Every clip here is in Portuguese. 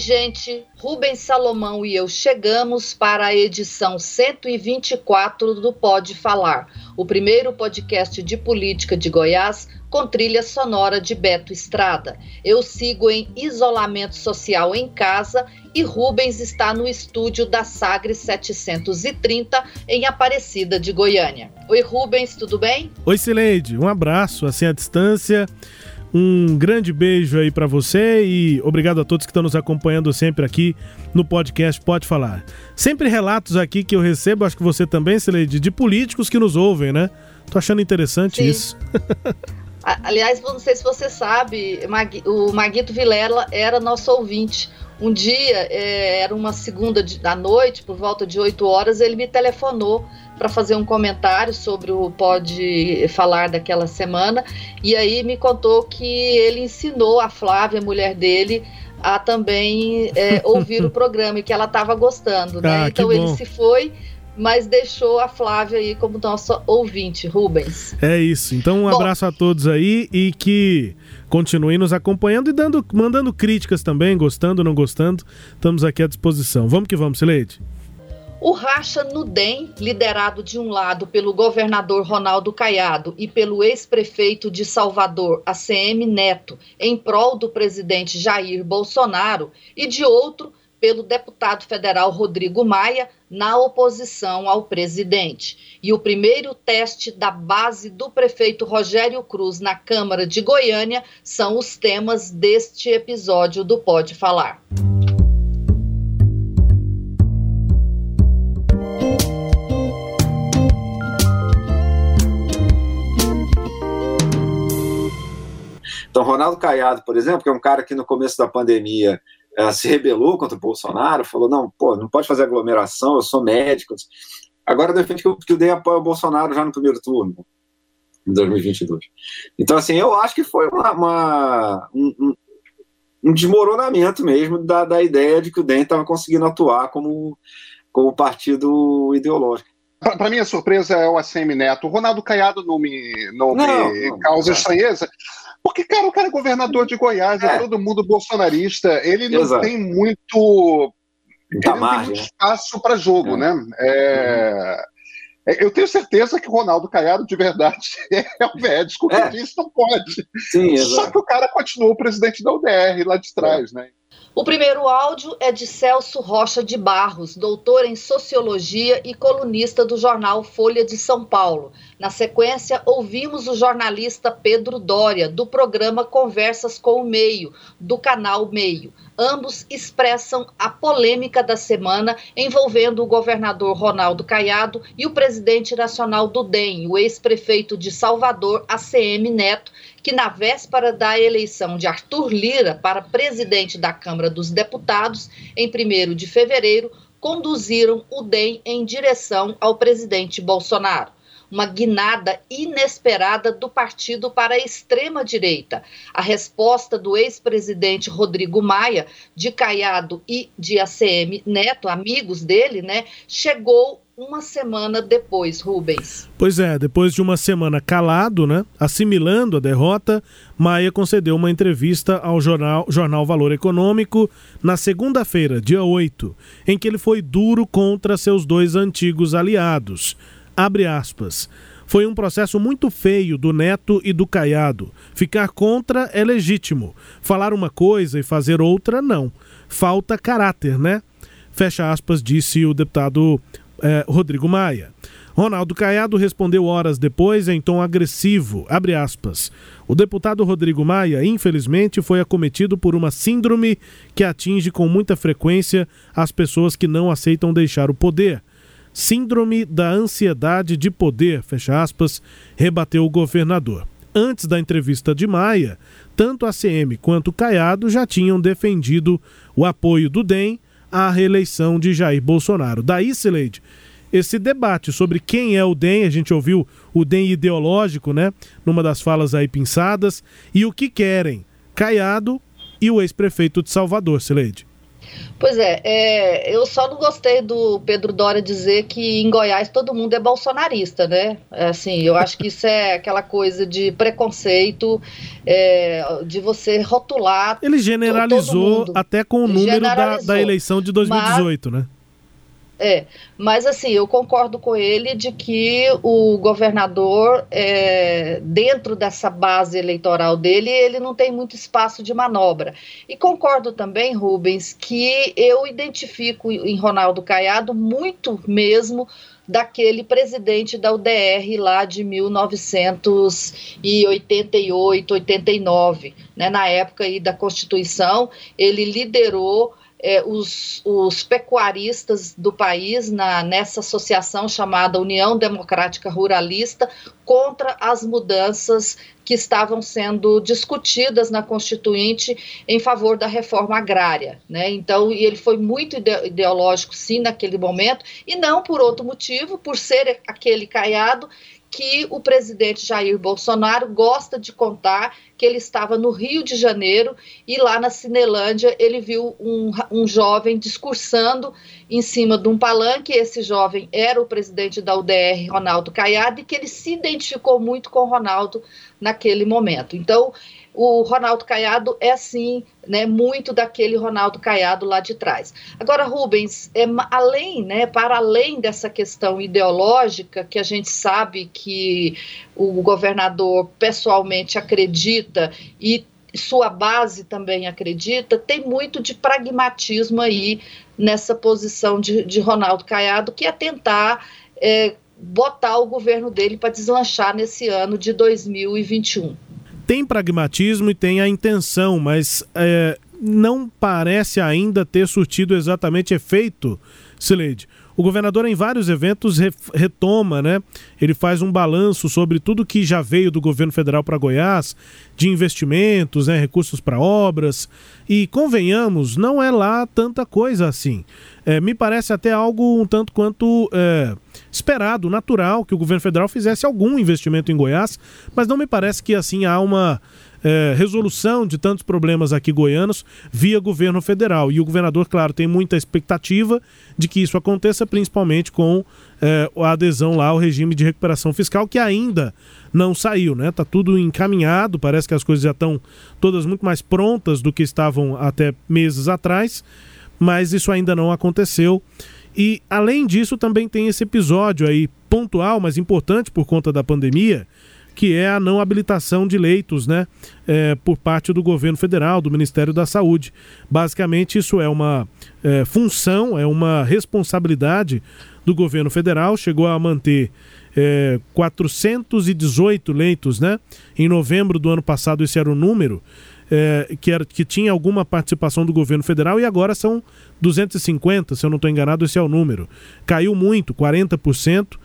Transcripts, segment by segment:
Gente. Rubens Salomão e eu chegamos para a edição 124 do Pode Falar, o primeiro podcast de política de Goiás com trilha sonora de Beto Estrada. Eu sigo em isolamento social em casa e Rubens está no estúdio da Sagre 730 em Aparecida de Goiânia. Oi, Rubens, tudo bem? Oi, Cileide. Um abraço assim à distância. Um grande beijo aí para você e obrigado a todos que estão nos acompanhando sempre aqui no podcast Pode Falar. Sempre relatos aqui que eu recebo, acho que você também, Cileide, de políticos que nos ouvem, né? Tô achando interessante Sim. isso. Aliás, não sei se você sabe, o Maguito Vilela era nosso ouvinte. Um dia, é, era uma segunda da noite, por volta de 8 horas, ele me telefonou para fazer um comentário sobre o Pode Falar daquela semana, e aí me contou que ele ensinou a Flávia, a mulher dele, a também é, ouvir o programa e que ela estava gostando, né? Ah, então ele se foi mas deixou a Flávia aí como nossa ouvinte, Rubens. É isso. Então um Bom, abraço a todos aí e que continuem nos acompanhando e dando, mandando críticas também, gostando, não gostando. Estamos aqui à disposição. Vamos que vamos, Sileide. O racha no DEM, liderado de um lado pelo governador Ronaldo Caiado e pelo ex-prefeito de Salvador, ACM Neto, em prol do presidente Jair Bolsonaro, e de outro pelo deputado federal Rodrigo Maia na oposição ao presidente. E o primeiro teste da base do prefeito Rogério Cruz na Câmara de Goiânia são os temas deste episódio do Pode Falar. Ronaldo Caiado, por exemplo, que é um cara que no começo da pandemia ela se rebelou contra o Bolsonaro, falou: não, pô, não pode fazer aglomeração, eu sou médico. Agora defende que eu, que eu dei apoio ao Bolsonaro já no primeiro turno, em 2022. Então, assim, eu acho que foi uma, uma um, um, desmoronamento mesmo da, da ideia de que o DEM estava conseguindo atuar como, como partido ideológico. Para minha surpresa é o ACM Neto. O Ronaldo Caiado não me, não, não me não, causa estranheza, porque, cara, o cara é governador de Goiás, é, é todo mundo bolsonarista. Ele não Exato. tem muito. Ele não tem muito né? espaço para jogo, é. né? É... É, eu tenho certeza que o Ronaldo Caiado, de verdade, é o médico que é. disse não pode. Sim, Só que o cara continuou presidente da UDR lá de trás, né? O primeiro áudio é de Celso Rocha de Barros, doutor em sociologia e colunista do jornal Folha de São Paulo. Na sequência, ouvimos o jornalista Pedro Dória, do programa Conversas com o Meio, do canal Meio. Ambos expressam a polêmica da semana envolvendo o governador Ronaldo Caiado e o presidente nacional do DEM, o ex-prefeito de Salvador, ACM Neto, que na véspera da eleição de Arthur Lira para presidente da Câmara dos Deputados, em 1 de fevereiro, conduziram o DEM em direção ao presidente Bolsonaro uma guinada inesperada do partido para a extrema-direita. A resposta do ex-presidente Rodrigo Maia, de Caiado e de ACM Neto, amigos dele, né, chegou uma semana depois, Rubens. Pois é, depois de uma semana calado, né, assimilando a derrota, Maia concedeu uma entrevista ao jornal, jornal Valor Econômico na segunda-feira, dia 8, em que ele foi duro contra seus dois antigos aliados. Abre aspas. Foi um processo muito feio do Neto e do Caiado. Ficar contra é legítimo. Falar uma coisa e fazer outra, não. Falta caráter, né? Fecha aspas, disse o deputado eh, Rodrigo Maia. Ronaldo Caiado respondeu horas depois em tom agressivo, aspas. O deputado Rodrigo Maia, infelizmente, foi acometido por uma síndrome que atinge com muita frequência as pessoas que não aceitam deixar o poder. Síndrome da ansiedade de poder, fecha aspas, rebateu o governador. Antes da entrevista de Maia, tanto a CM quanto Caiado já tinham defendido o apoio do DEM à reeleição de Jair Bolsonaro. Daí, Sileide, esse debate sobre quem é o DEM, a gente ouviu o DEM ideológico, né, numa das falas aí pinçadas, e o que querem, Caiado e o ex-prefeito de Salvador, Sileide. Pois é, é, eu só não gostei do Pedro Dória dizer que em Goiás todo mundo é bolsonarista, né? É, assim, eu acho que isso é aquela coisa de preconceito, é, de você rotular. Ele generalizou até com o número da, da, eleição de 2018, mas, né? É, mas assim, eu concordo com ele de que o governador, é, dentro dessa base eleitoral dele, ele não tem muito espaço de manobra. E concordo também, Rubens, que eu identifico em Ronaldo Caiado muito mesmo daquele presidente da UDR lá de 1988, 89, né, na época aí da Constituição, ele liderou é, os, os, pecuaristas do país na, nessa associação chamada União Democrática Ruralista contra as mudanças que estavam sendo discutidas na Constituinte em favor da reforma agrária. Né? Então, ele foi muito ideológico, sim, naquele momento, e não por outro motivo, por ser aquele caiado que o presidente Jair Bolsonaro gosta de contar que ele estava no Rio de Janeiro e lá na Cinelândia ele viu um, um jovem discursando em cima de um palanque. Esse jovem era o presidente da UDR, Ronaldo Caiado, e que ele se identificou muito com Ronaldo naquele momento. Então, o Ronaldo Caiado é sim, né, muito daquele Ronaldo Caiado lá de trás. Agora, Rubens, é, além, né, para além dessa questão ideológica, que a gente sabe que o governador pessoalmente acredita e sua base também acredita, tem muito de pragmatismo aí nessa posição de, de Ronaldo Caiado, que é tentar é, botar o governo dele para deslanchar nesse ano de 2021 tem pragmatismo e tem a intenção, mas é, não parece ainda ter surtido exatamente efeito, Sileide. O governador, em vários eventos, retoma, né? Ele faz um balanço sobre tudo que já veio do governo federal para Goiás, de investimentos, né? recursos para obras. E convenhamos, não é lá tanta coisa assim. É, me parece até algo um tanto quanto. É, esperado, natural, que o governo federal fizesse algum investimento em Goiás, mas não me parece que assim há uma é, resolução de tantos problemas aqui goianos via governo federal. E o governador, claro, tem muita expectativa de que isso aconteça, principalmente com é, a adesão lá ao regime de recuperação fiscal, que ainda não saiu, né? Tá tudo encaminhado, parece que as coisas já estão todas muito mais prontas do que estavam até meses atrás, mas isso ainda não aconteceu. E além disso, também tem esse episódio aí pontual, mas importante por conta da pandemia, que é a não habilitação de leitos, né, é, por parte do governo federal, do Ministério da Saúde. Basicamente, isso é uma é, função, é uma responsabilidade do governo federal. Chegou a manter é, 418 leitos, né? Em novembro do ano passado, esse era o número é, que, era, que tinha alguma participação do governo federal e agora são 250, se eu não estou enganado, esse é o número. Caiu muito, 40%.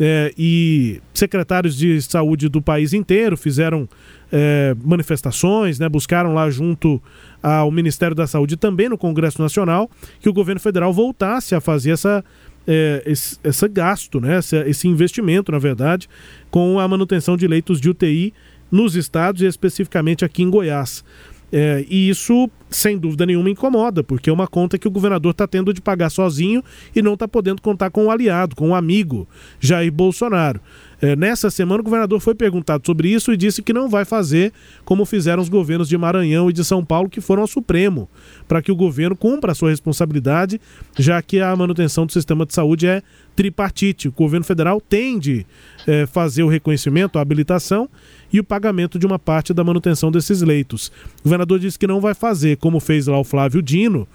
É, e secretários de saúde do país inteiro fizeram é, manifestações, né, buscaram lá junto ao Ministério da Saúde também no Congresso Nacional que o governo federal voltasse a fazer essa, é, esse, esse, gasto, né, esse, esse, investimento, na verdade, com a manutenção de leitos de UTI nos estados e especificamente aqui em Goiás. É, e isso, sem dúvida nenhuma, incomoda, porque é uma conta que o governador está tendo de pagar sozinho e não está podendo contar com um aliado, com um amigo, Jair Bolsonaro. É, nessa semana, o governador foi perguntado sobre isso e disse que não vai fazer como fizeram os governos de Maranhão e de São Paulo, que foram ao Supremo, para que o governo cumpra a sua responsabilidade, já que a manutenção do sistema de saúde é tripartite. O governo federal tem de é, fazer o reconhecimento, a habilitação e o pagamento de uma parte da manutenção desses leitos. O governador disse que não vai fazer, como fez lá o Flávio Dino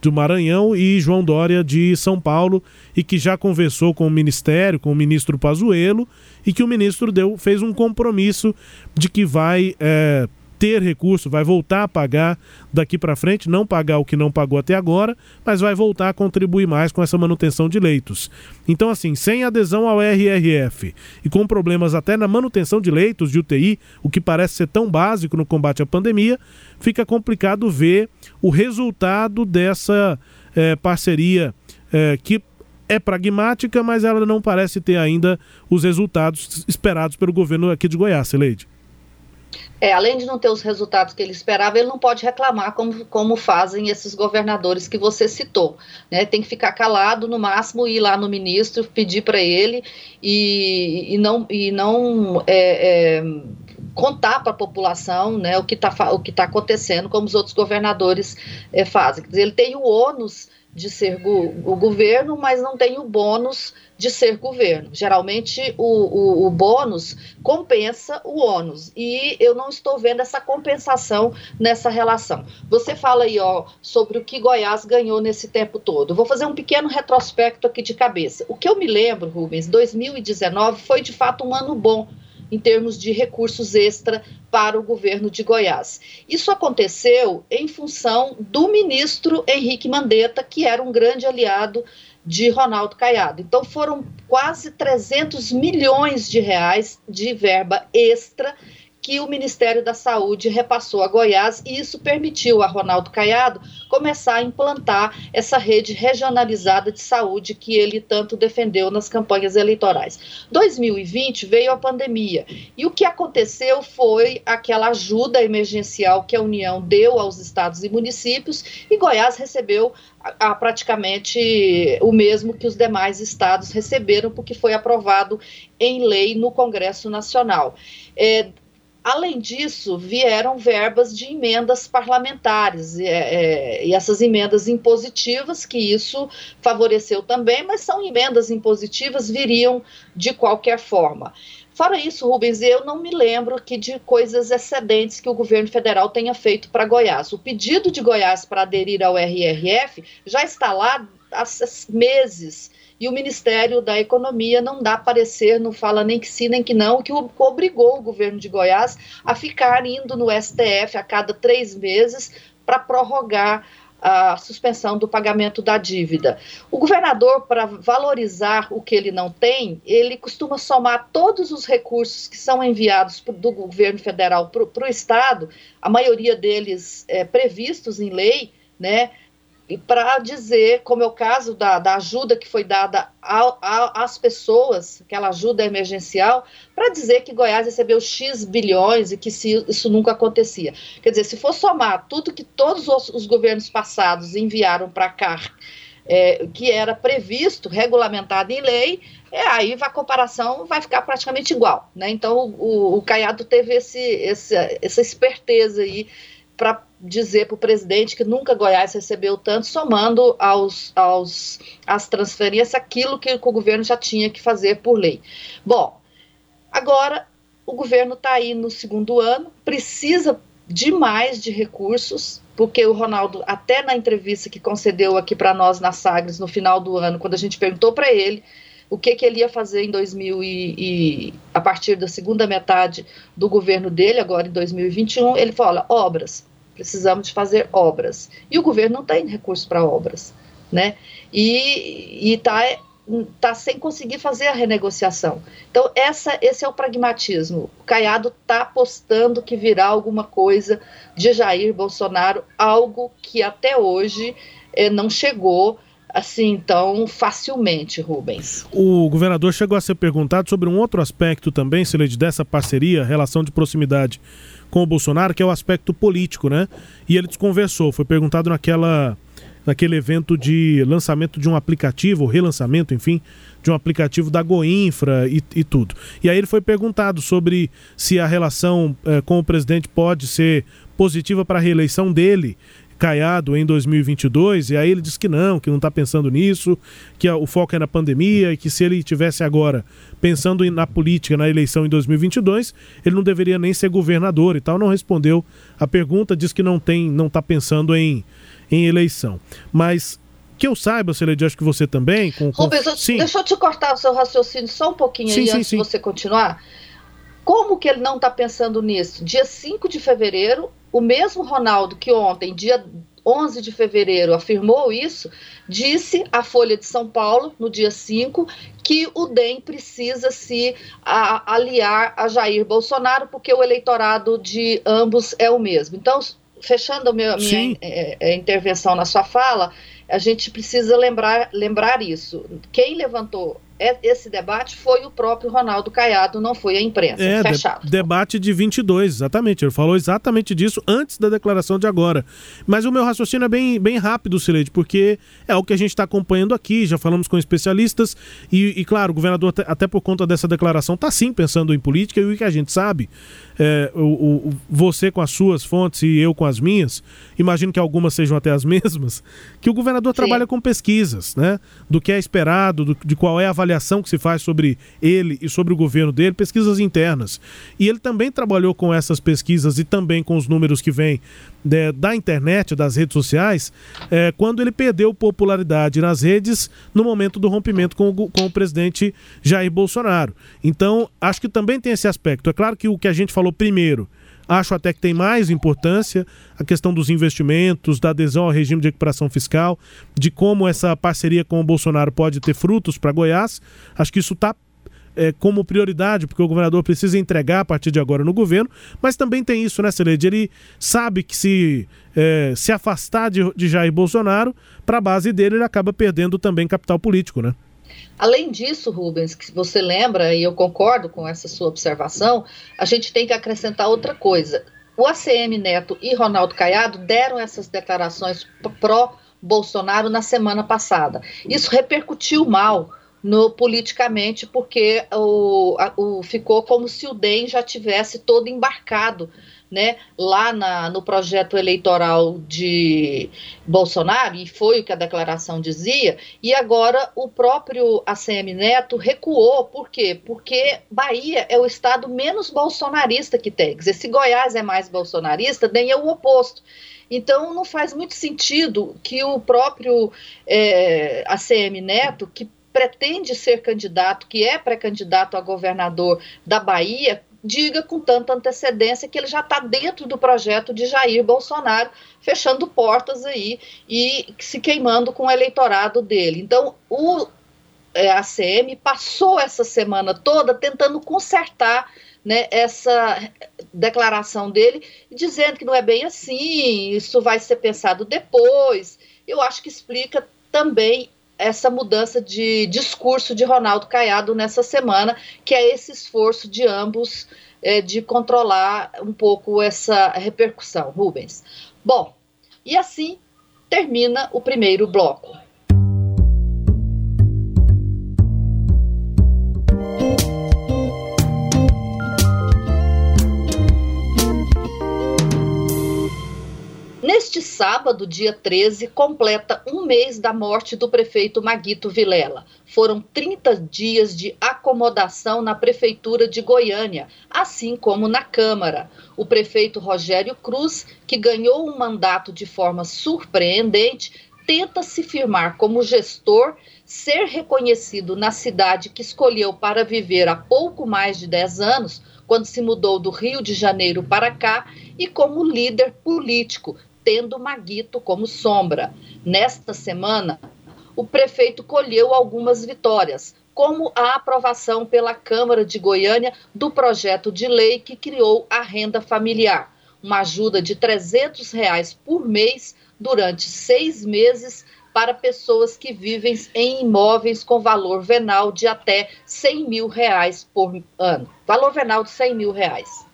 do Maranhão e João Dória de São Paulo e que já conversou com o ministério, com o ministro Pazuello e que o ministro deu, fez um compromisso de que vai é, ter recurso, vai voltar a pagar daqui para frente, não pagar o que não pagou até agora, mas vai voltar a contribuir mais com essa manutenção de leitos. Então, assim, sem adesão ao RRF e com problemas até na manutenção de leitos de UTI, o que parece ser tão básico no combate à pandemia, fica complicado ver o resultado dessa é, parceria é, que é pragmática, mas ela não parece ter ainda os resultados esperados pelo governo aqui de Goiás, Leide. É, além de não ter os resultados que ele esperava, ele não pode reclamar como, como fazem esses governadores que você citou. Né? Tem que ficar calado, no máximo ir lá no ministro, pedir para ele e, e não, e não é, é, contar para a população né, o que está tá acontecendo, como os outros governadores é, fazem. Quer dizer, ele tem o ônus de ser go o governo, mas não tem o bônus de ser governo. Geralmente o, o, o, bônus compensa o ônus e eu não estou vendo essa compensação nessa relação. Você fala aí ó, sobre o que Goiás ganhou nesse tempo todo. vou fazer um pequeno retrospecto aqui de cabeça. O que eu me lembro, Rubens, 2019 foi de fato um ano bom em termos de recursos extra para o governo de Goiás. Isso aconteceu em função do ministro Henrique Mandetta, que era um grande aliado de Ronaldo Caiado. Então foram quase 300 milhões de reais de verba extra que o Ministério da Saúde repassou a Goiás e isso permitiu a Ronaldo Caiado começar a implantar essa rede regionalizada de saúde que ele tanto defendeu nas campanhas eleitorais. 2020 veio a pandemia e o que aconteceu foi aquela ajuda emergencial que a União deu aos estados e municípios e Goiás recebeu a, praticamente o mesmo que os demais estados receberam, porque foi aprovado em lei no Congresso Nacional. É, Além disso, vieram verbas de emendas parlamentares, e, é, e, essas emendas impositivas, que isso favoreceu também, mas são emendas impositivas, viriam de qualquer forma. Fora isso, Rubens, eu não me lembro que de coisas excedentes que o governo federal tenha feito para Goiás. O pedido de Goiás para aderir ao RRF já está lá há meses e o Ministério da Economia não dá parecer, não fala nem que sim nem que não, que obrigou o governo de Goiás a ficar indo no STF a cada três meses para prorrogar a suspensão do pagamento da dívida. O governador, para valorizar o que ele não tem, ele costuma somar todos os recursos que são enviados do governo federal para o Estado, a maioria deles é, previstos em lei, né? E para dizer, como é o caso da, da ajuda que foi dada a, às pessoas, aquela ajuda emergencial, para dizer que Goiás recebeu X bilhões e que se, isso nunca acontecia. Quer dizer, se for somar tudo que todos os, os governos passados enviaram para cá, é, que era previsto, regulamentado em lei, é, aí a comparação vai ficar praticamente igual. Né? Então, o, o Caiado teve esse, esse, essa esperteza aí para dizer para o presidente que nunca Goiás recebeu tanto, somando aos, aos, às transferências aquilo que o governo já tinha que fazer por lei. Bom, agora o governo está aí no segundo ano, precisa demais de recursos, porque o Ronaldo, até na entrevista que concedeu aqui para nós na Sagres no final do ano, quando a gente perguntou para ele o que, que ele ia fazer em 2000 e, e, a partir da segunda metade do governo dele, agora em 2021, ele fala obras, precisamos fazer obras. E o governo não tem recurso para obras, né? E está tá sem conseguir fazer a renegociação. Então, essa, esse é o pragmatismo. O Caiado está apostando que virá alguma coisa de Jair Bolsonaro, algo que até hoje eh, não chegou assim tão facilmente, Rubens. O governador chegou a ser perguntado sobre um outro aspecto também, Sileide, dessa parceria, relação de proximidade com o Bolsonaro, que é o aspecto político, né? E ele desconversou, foi perguntado naquela naquele evento de lançamento de um aplicativo, relançamento, enfim, de um aplicativo da Goinfra e, e tudo. E aí ele foi perguntado sobre se a relação eh, com o presidente pode ser positiva para a reeleição dele. Caiado em 2022, e aí ele disse que não, que não está pensando nisso, que o foco é na pandemia e que se ele tivesse agora pensando na política, na eleição em 2022, ele não deveria nem ser governador e tal. Não respondeu a pergunta, diz que não tem, não está pensando em, em eleição. Mas que eu saiba, Celede, acho que você também. Com, com... Rubens, sim. deixa eu te cortar o seu raciocínio só um pouquinho sim, aí sim, antes de você continuar Como que ele não está pensando nisso? Dia 5 de fevereiro, o mesmo Ronaldo que ontem, dia 11 de fevereiro, afirmou isso, disse à Folha de São Paulo, no dia 5, que o DEM precisa se a, aliar a Jair Bolsonaro, porque o eleitorado de ambos é o mesmo. Então, fechando a minha, minha é, intervenção na sua fala, a gente precisa lembrar, lembrar isso. Quem levantou esse debate foi o próprio Ronaldo Caiado, não foi a imprensa. É, Fechado. De, debate de 22, exatamente. Ele falou exatamente disso antes da declaração de agora. Mas o meu raciocínio é bem, bem rápido, Sileide, porque é o que a gente está acompanhando aqui, já falamos com especialistas, e, e claro, o governador, até, até, por conta dessa declaração, está sim pensando em política, e o que a gente sabe, é, o, o, você com as suas fontes e eu com as minhas, imagino que algumas sejam até as mesmas, que o governador sim. trabalha com pesquisas, né? Do que é esperado, do, de qual é a avaliação que se faz sobre ele e sobre o governo dele, pesquisas internas. E ele também trabalhou com essas pesquisas e também com os números que vêm de, da internet, das redes sociais, é, quando ele perdeu popularidade nas redes no momento do rompimento com o, com o presidente Jair Bolsonaro. Então, acho que também tem esse aspecto. É claro que o que a gente falou primeiro Acho até que tem mais importância a questão dos investimentos, da adesão ao regime de recuperação fiscal, de como essa parceria com o Bolsonaro pode ter frutos para Goiás. Acho que isso está é, como prioridade, porque o governador precisa entregar a partir de agora no governo, mas também tem isso, né, Celede? Ele sabe que se é, se afastar de, de Jair Bolsonaro, para a base dele, ele acaba perdendo também capital político, né? Além disso, Rubens, que você lembra, e eu concordo com essa sua observação, a gente tem que acrescentar outra coisa. O ACM Neto e Ronaldo Caiado deram essas declarações pró-Bolsonaro na semana passada. Isso repercutiu mal no, politicamente, porque o, o, ficou como se o DEM já tivesse todo embarcado né, lá na, no projeto eleitoral de Bolsonaro, e foi o que a declaração dizia, e agora o próprio ACM Neto recuou, por quê? Porque Bahia é o estado menos bolsonarista que tem. Quer dizer, se Goiás é mais bolsonarista, nem é o oposto. Então, não faz muito sentido que o próprio é, ACM Neto, que pretende ser candidato, que é pré-candidato a governador da Bahia, diga com tanta antecedência que ele já está dentro do projeto de Jair Bolsonaro, fechando portas aí e se queimando com o eleitorado dele. Então, o é, ACM passou essa semana toda tentando consertar né, essa declaração dele, dizendo que não é bem assim, isso vai ser pensado depois. Eu acho que explica também essa mudança de discurso de Ronaldo Caiado nessa semana, que é esse esforço de ambos é, de controlar um pouco essa repercussão, Rubens. Bom, e assim termina o primeiro bloco. Neste sábado, dia 13, completa um mês da morte do prefeito Maguito Vilela. Foram 30 dias de acomodação na Prefeitura de Goiânia, assim como na Câmara. O prefeito Rogério Cruz, que ganhou um mandato de forma surpreendente, tenta se firmar como gestor, ser reconhecido na cidade que escolheu para viver há pouco mais de 10 anos, quando se mudou do Rio de Janeiro para cá, e como líder político, tendo Maguito como sombra. Nesta semana, o prefeito colheu algumas vitórias, como a aprovação pela Câmara de Goiânia do projeto de lei que criou a renda familiar, uma ajuda de 300 reais por mês durante seis meses para pessoas que vivem em imóveis com valor venal de até 100 mil reais por ano. Valor venal de 100 mil reais.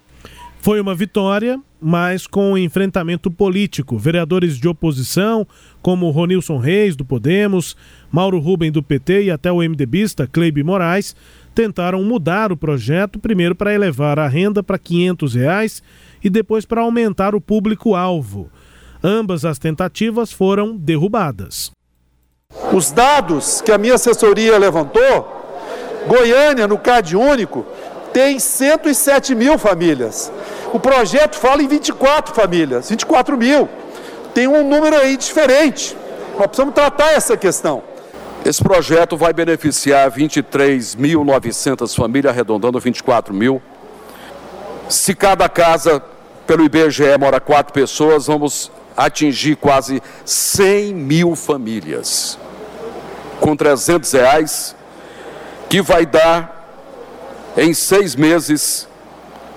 Foi uma vitória, mas com enfrentamento político. Vereadores de oposição, como Ronilson Reis, do Podemos, Mauro Rubem, do PT e até o MDBista Cleibe Moraes, tentaram mudar o projeto, primeiro para elevar a renda para 500 reais e depois para aumentar o público-alvo. Ambas as tentativas foram derrubadas. Os dados que a minha assessoria levantou, Goiânia, no CAD único, tem 107 mil famílias. O projeto fala em 24 famílias, 24 mil. Tem um número aí diferente. Nós precisamos tratar essa questão. Esse projeto vai beneficiar 23.900 famílias, arredondando 24 mil. Se cada casa, pelo IBGE, mora quatro pessoas, vamos atingir quase 100 mil famílias com 300 reais, que vai dar em seis meses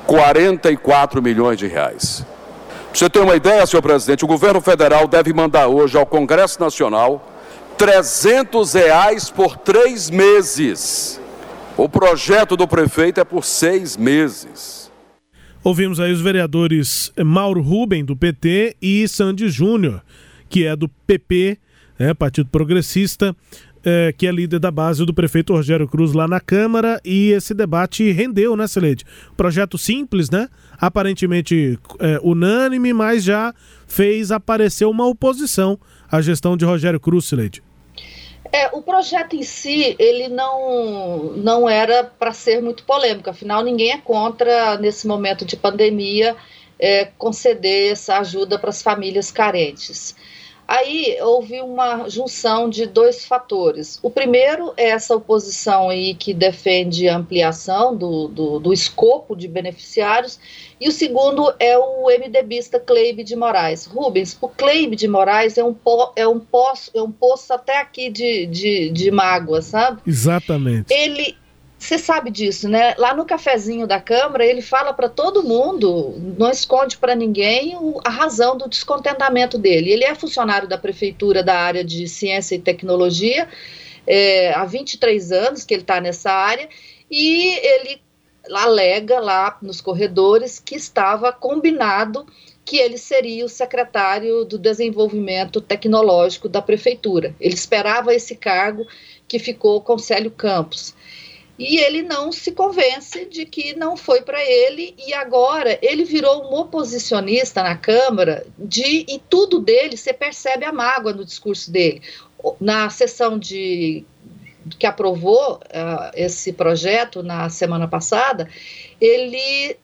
44 milhões de reais. Você ter uma ideia, senhor presidente, o governo federal deve mandar hoje ao Congresso Nacional 300 reais por três meses. O projeto do prefeito é por seis meses. Ouvimos aí os vereadores Mauro Ruben, do PT, e Sandy Júnior, que é do PP, né, Partido Progressista, é, que é líder da base do prefeito Rogério Cruz lá na Câmara, e esse debate rendeu, né, Celede? Projeto simples, né? Aparentemente é, unânime, mas já fez aparecer uma oposição à gestão de Rogério Cruz, Celede. É, o projeto em si, ele não, não era para ser muito polêmico, afinal ninguém é contra, nesse momento de pandemia, é, conceder essa ajuda para as famílias carentes. Aí houve uma junção de dois fatores. O primeiro é essa oposição aí que defende a ampliação do, do, do escopo de beneficiários, e o segundo é o MDBista Cleibe de Moraes. Rubens, o Cleibe de Moraes é um, po, é um, poço, é um poço até aqui de, de, de mágoa, sabe? Exatamente. Ele, você sabe disso, né? Lá no cafezinho da Câmara, ele fala para todo mundo, não esconde para ninguém a razão do descontentamento dele. Ele é funcionário da prefeitura da área de ciência e tecnologia, é, há 23 anos que ele está nessa área, e ele alega lá nos corredores que estava combinado que ele seria o secretário do desenvolvimento tecnológico da prefeitura. Ele esperava esse cargo que ficou com Célio Campos e ele não se convence de que não foi para ele e agora ele virou um oposicionista na Câmara de e tudo dele você percebe a mágoa no discurso dele. Na sessão de que aprovou uh, esse projeto na semana passada ele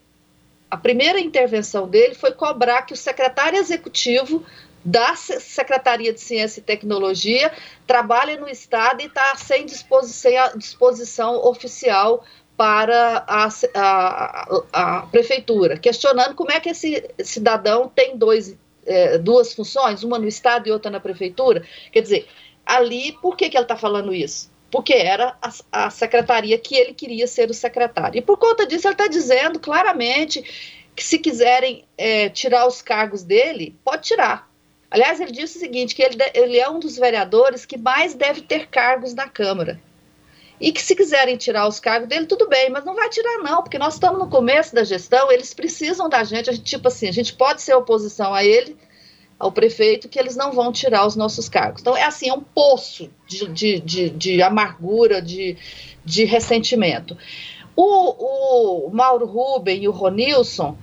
a primeira intervenção dele foi cobrar que o secretário executivo da Secretaria de Ciência e Tecnologia, trabalha no Estado e está sem disposição, disposição oficial para a, a, a, Prefeitura, questionando como é que esse cidadão tem dois, é, duas funções, uma no Estado e outra na Prefeitura. Quer dizer, ali, por que, que ele está falando isso? Porque era a, a secretaria que ele queria ser o secretário. E por conta disso, ele está dizendo claramente que se quiserem é, tirar os cargos dele, pode tirar Aliás, ele disse o seguinte: que ele, ele é um dos vereadores que mais deve ter cargos na Câmara. E que se quiserem tirar os cargos dele, tudo bem, mas não vai tirar, não, porque nós estamos no começo da gestão, eles precisam da gente, a gente, tipo assim, a gente pode ser oposição a ele, ao prefeito, que eles não vão tirar os nossos cargos. Então, é assim, é um poço de, de, de, de amargura, de, de ressentimento. O, o Mauro Ruben e o Ronilson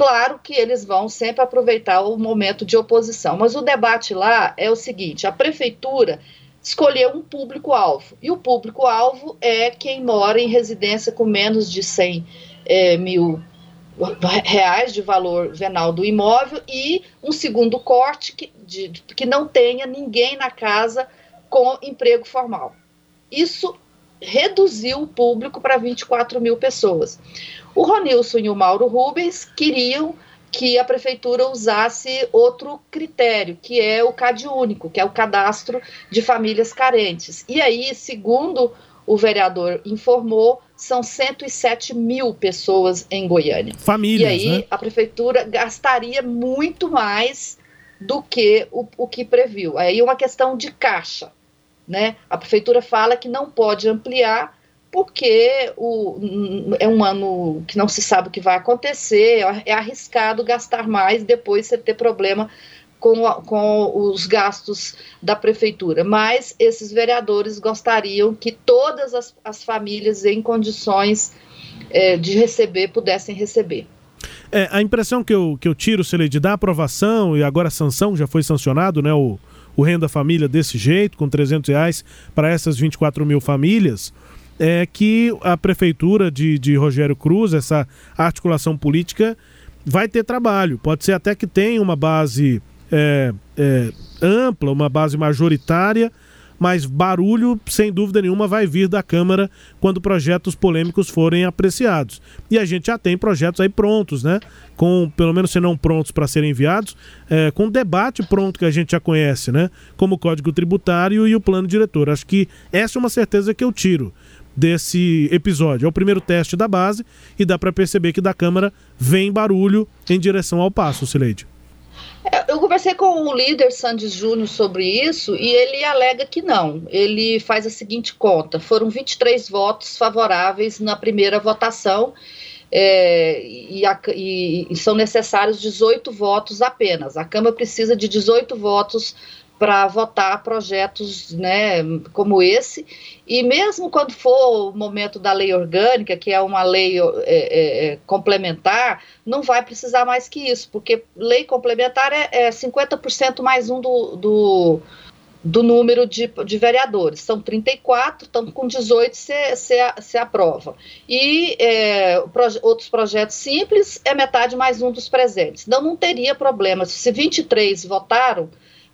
Claro que eles vão sempre aproveitar o momento de oposição, mas o debate lá é o seguinte: a prefeitura escolheu um público-alvo, e o público-alvo é quem mora em residência com menos de 100 é, mil reais de valor venal do imóvel e um segundo corte que, de, que não tenha ninguém na casa com emprego formal. Isso reduziu o público para 24 mil pessoas. O Ronilson e o Mauro Rubens queriam que a prefeitura usasse outro critério, que é o CAD único, que é o cadastro de famílias carentes. E aí, segundo o vereador informou, são 107 mil pessoas em Goiânia. Famílias, e aí né? a prefeitura gastaria muito mais do que o, o que previu. Aí uma questão de caixa. Né? A prefeitura fala que não pode ampliar porque o, é um ano que não se sabe o que vai acontecer, é arriscado gastar mais, depois você ter problema com, com os gastos da prefeitura. Mas esses vereadores gostariam que todas as, as famílias em condições é, de receber pudessem receber. É, a impressão que eu, que eu tiro, Celede, da aprovação e agora a sanção, já foi sancionado, né, o, o Renda Família desse jeito, com 300 reais para essas 24 mil famílias, é que a prefeitura de, de Rogério Cruz, essa articulação política, vai ter trabalho. Pode ser até que tenha uma base é, é, ampla, uma base majoritária, mas barulho, sem dúvida nenhuma, vai vir da Câmara quando projetos polêmicos forem apreciados. E a gente já tem projetos aí prontos, né? Com, pelo menos se não prontos para serem enviados, é, com debate pronto que a gente já conhece, né? Como o Código Tributário e o Plano Diretor. Acho que essa é uma certeza que eu tiro desse episódio. É o primeiro teste da base e dá para perceber que da Câmara vem barulho em direção ao passo, Sileide. É, eu conversei com o líder Sandes Júnior sobre isso e ele alega que não. Ele faz a seguinte conta: foram 23 votos favoráveis na primeira votação é, e, a, e, e, são necessários 18 votos apenas. A Câmara precisa de 18 votos para votar projetos né, como esse. E mesmo quando for o momento da lei orgânica, que é uma lei é, é, é complementar, não vai precisar mais que isso, porque lei complementar é, é 50% mais um do, do, do número de, de, vereadores. São 34, então com 18 você aprova. E é, proje outros projetos simples é metade mais um dos presentes. Então não teria problema. Se 23 votaram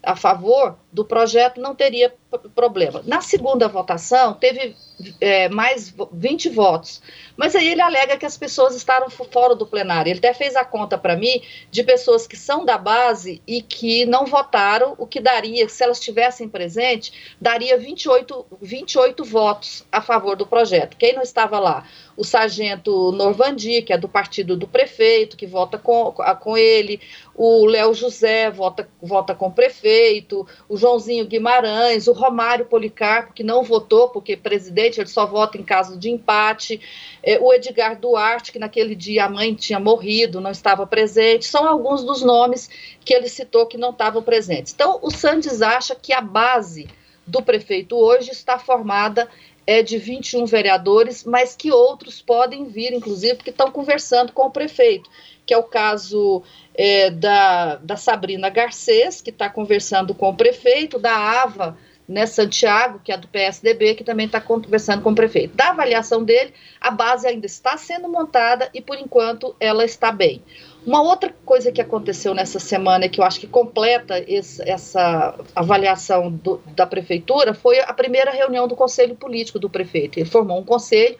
a favor do projeto, não teria problema. Na segunda votação, teve é, mais 20 votos. Mas aí ele alega que as pessoas estavam fora do plenário. Ele até fez a conta para mim de pessoas que são da base e que não votaram, o que daria, se elas estivessem presentes, daria 28, 28 votos a favor do projeto. Quem não estava lá? O sargento Norvandi, que é do partido do prefeito, que vota com, com ele, o Léo José vota, vota com o prefeito, o Joãozinho Guimarães, o Romário Policarpo, que não votou, porque presidente ele só vota em caso de empate, é, o Edgar Duarte, que naquele dia a mãe tinha morrido, não estava presente, são alguns dos nomes que ele citou que não estavam presentes. Então, o Sandes acha que a base do prefeito hoje está formada é de 21 vereadores, mas que outros podem vir, inclusive, que estão conversando com o prefeito, que é o caso é, da, da Sabrina Garcês, que está conversando com o prefeito, da Ava né, Santiago, que é do PSDB, que também está conversando com o prefeito. Da avaliação dele, a base ainda está sendo montada e, por enquanto, ela está bem. Uma outra coisa que aconteceu nessa semana, que eu acho que completa esse, essa avaliação do, da prefeitura, foi a primeira reunião do conselho político do prefeito. Ele formou um conselho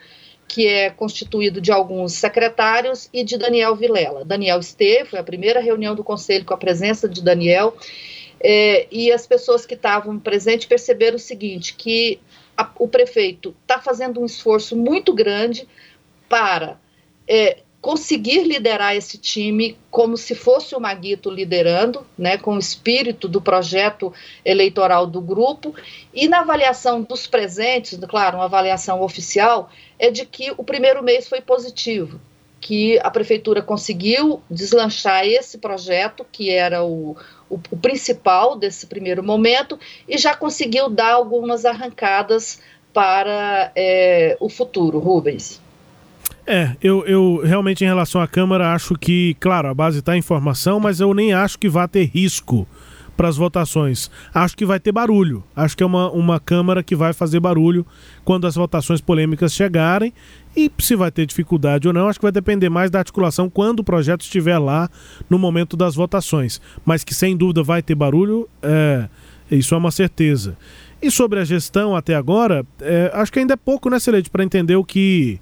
que é constituído de alguns secretários e de Daniel Vilela. Daniel esteve, foi a primeira reunião do conselho com a presença de Daniel, é, e as pessoas que estavam presentes perceberam o seguinte: que a, o prefeito está fazendo um esforço muito grande para é, conseguir liderar esse time como se fosse o Maguito liderando, né, com o espírito do projeto eleitoral do grupo, e na avaliação dos presentes, claro, uma avaliação oficial, é de que o primeiro mês foi positivo, que a prefeitura conseguiu deslanchar esse projeto, que era o, o, o principal desse primeiro momento, e já conseguiu dar algumas arrancadas para é, o futuro, Rubens. É, eu, eu realmente em relação à Câmara acho que, claro, a base está em formação, mas eu nem acho que vá ter risco para as votações. Acho que vai ter barulho. Acho que é uma, uma Câmara que vai fazer barulho quando as votações polêmicas chegarem. E se vai ter dificuldade ou não, acho que vai depender mais da articulação quando o projeto estiver lá no momento das votações. Mas que sem dúvida vai ter barulho, é, isso é uma certeza. E sobre a gestão até agora, é, acho que ainda é pouco, né, Celeste, para entender o que,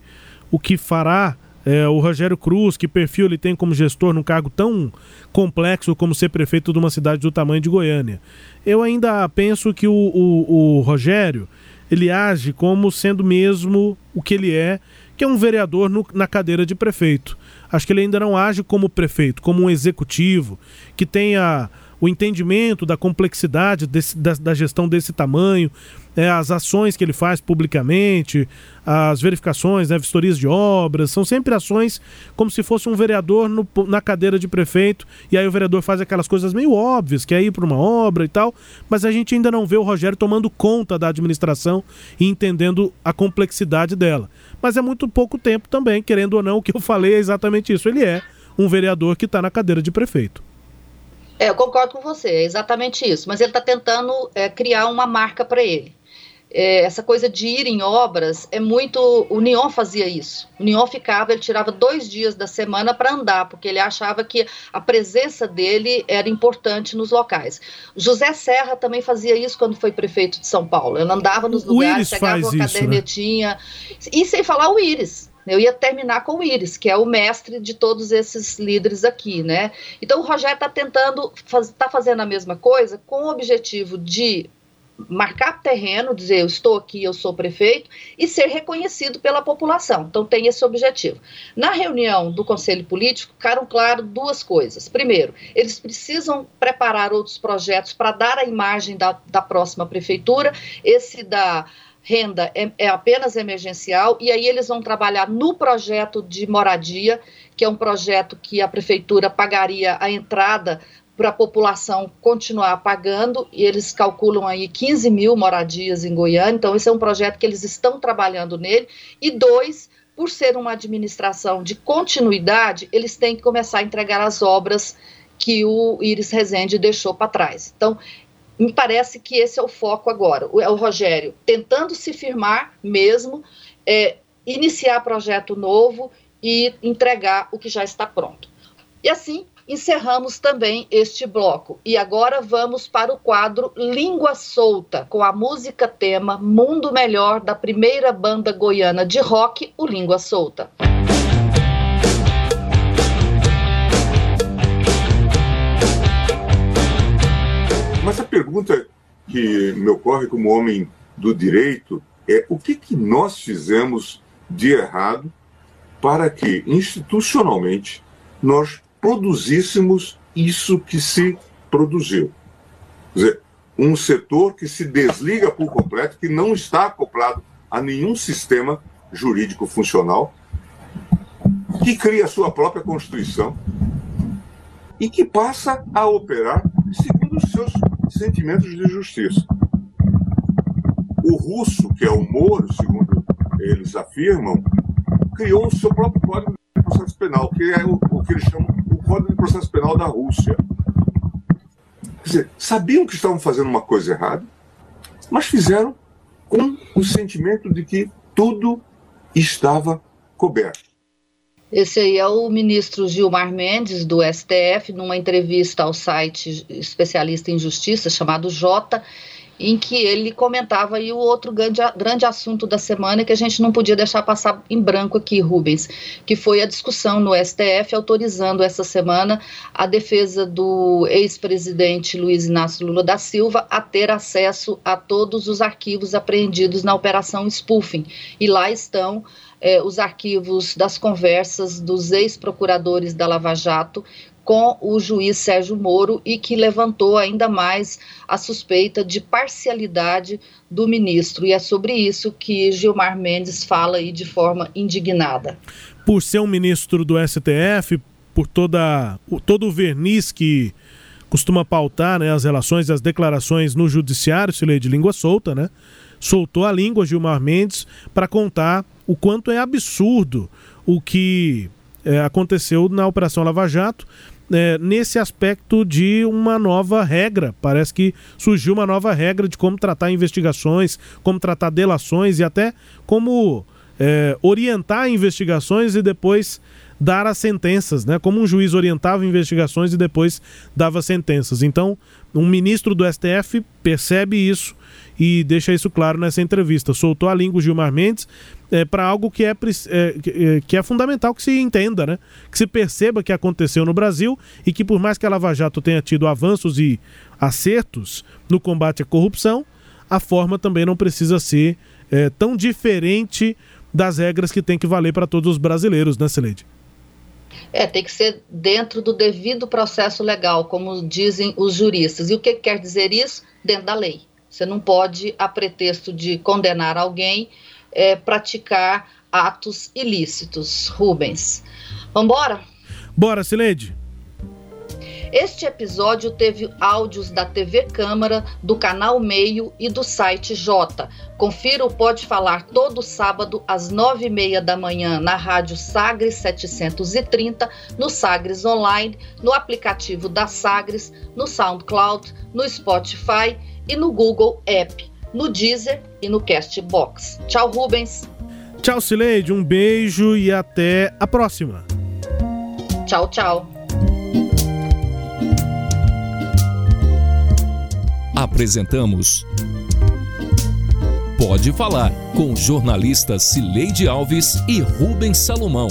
o que fará é, o Rogério Cruz, que perfil ele tem como gestor num cargo tão complexo como ser prefeito de uma cidade do tamanho de Goiânia. Eu ainda penso que o, o, o Rogério ele age como sendo mesmo o que ele é, que é um vereador no, na cadeira de prefeito. Acho que ele ainda não age como prefeito, como um executivo, que tenha o entendimento da complexidade desse, da, da, gestão desse tamanho, é, as ações que ele faz publicamente, as verificações, né, vistorias de obras, são sempre ações como se fosse um vereador no, na cadeira de prefeito, e aí o vereador faz aquelas coisas meio óbvias, que é ir para uma obra e tal, mas a gente ainda não vê o Rogério tomando conta da administração e entendendo a complexidade dela. Mas é muito pouco tempo também, querendo ou não, o que eu falei é exatamente isso. Ele é um vereador que está na cadeira de prefeito. É, eu concordo com você, é exatamente isso. Mas ele está tentando é, criar uma marca para ele. é, essa coisa de ir em obras é muito. O Nion fazia isso. O Nion ficava, ele tirava dois dias da semana para andar, porque ele achava que a presença dele era importante nos locais. José Serra também fazia isso quando foi prefeito de São Paulo. Ele andava nos o lugares, Iris pegava uma isso, né? cadernetinha. Né? E sem falar o Íris. Eu ia terminar com o Íris, que é o mestre de todos esses líderes aqui, né? Então o Rogério está tentando, está fazendo a mesma coisa com o objetivo de marcar terreno, dizer eu estou aqui, eu sou prefeito, e ser reconhecido pela população. Então tem esse objetivo. Na reunião do Conselho Político, ficaram claro duas coisas. Primeiro, eles precisam preparar outros projetos para dar a imagem da, da próxima prefeitura. Esse da renda é, é apenas emergencial, e aí eles vão trabalhar no projeto de moradia, que é um projeto que a prefeitura pagaria a entrada para a população continuar pagando, e eles calculam aí 15 mil moradias em Goiânia, então esse é um projeto que eles estão trabalhando nele, e dois, por ser uma administração de continuidade, eles têm que começar a entregar as obras que o Iris Rezende deixou para trás. Então, me parece que esse é o foco agora, é o Rogério tentando se firmar mesmo, é, iniciar projeto novo e entregar o que já está pronto. E assim, encerramos também este bloco. E agora vamos para o quadro Língua Solta, com a música tema Mundo Melhor da primeira banda goiana de rock, o Língua Solta. Mas a pergunta que me ocorre como homem do direito é o que, que nós fizemos de errado para que, institucionalmente, nós produzíssemos isso que se produziu. Quer dizer, um setor que se desliga por completo, que não está acoplado a nenhum sistema jurídico funcional, que cria a sua própria Constituição e que passa a operar segundo os seus sentimentos de justiça. O russo, que é o Moro, segundo eles afirmam, criou o seu próprio código de processo penal, que é o, o que eles chamam Código de Processo Penal da Rússia. Quer dizer, sabiam que estavam fazendo uma coisa errada, mas fizeram com o sentimento de que tudo estava coberto. Esse aí é o ministro Gilmar Mendes, do STF, numa entrevista ao site especialista em justiça chamado Jota, em que ele comentava aí o outro grande, grande assunto da semana que a gente não podia deixar passar em branco aqui, Rubens, que foi a discussão no STF autorizando essa semana a defesa do ex-presidente Luiz Inácio Lula da Silva a ter acesso a todos os arquivos apreendidos na Operação Spoofing. E lá estão eh, os arquivos das conversas dos ex-procuradores da Lava Jato com o juiz Sérgio Moro e que levantou ainda mais a suspeita de parcialidade do ministro. E é sobre isso que Gilmar Mendes fala aí de forma indignada. Por ser um ministro do STF, por toda, todo o verniz que costuma pautar né, as relações e as declarações no judiciário, se lê de língua solta, né? Soltou a língua Gilmar Mendes para contar o quanto é absurdo o que é, aconteceu na Operação Lava Jato é, nesse aspecto de uma nova regra. Parece que surgiu uma nova regra de como tratar investigações, como tratar delações e até como é, orientar investigações e depois dar as sentenças, né? Como um juiz orientava investigações e depois dava sentenças. Então, um ministro do STF percebe isso e deixa isso claro nessa entrevista. Soltou a língua Gilmar Mendes é, para algo que é, é, é, que é fundamental que se entenda, né? Que se perceba que aconteceu no Brasil e que por mais que a Lava Jato tenha tido avanços e acertos no combate à corrupção, a forma também não precisa ser é, tão diferente das regras que tem que valer para todos os brasileiros, né, Celede? É, tem que ser dentro do devido processo legal, como dizem os juristas. E o que quer dizer isso? Dentro da lei. Você não pode, a pretexto de condenar alguém, é, praticar atos ilícitos. Rubens. Vamos embora? Bora, Sileide. Este episódio teve áudios da TV Câmara, do canal Meio e do site J. Confira o Pode Falar todo sábado às nove e meia da manhã na Rádio Sagres 730, no Sagres Online, no aplicativo da Sagres, no SoundCloud, no Spotify e no Google App. No Deezer e no Castbox. Tchau, Rubens. Tchau, Cileide. Um beijo e até a próxima. Tchau, tchau. Apresentamos Pode Falar com jornalistas Cileide Alves e Rubens Salomão.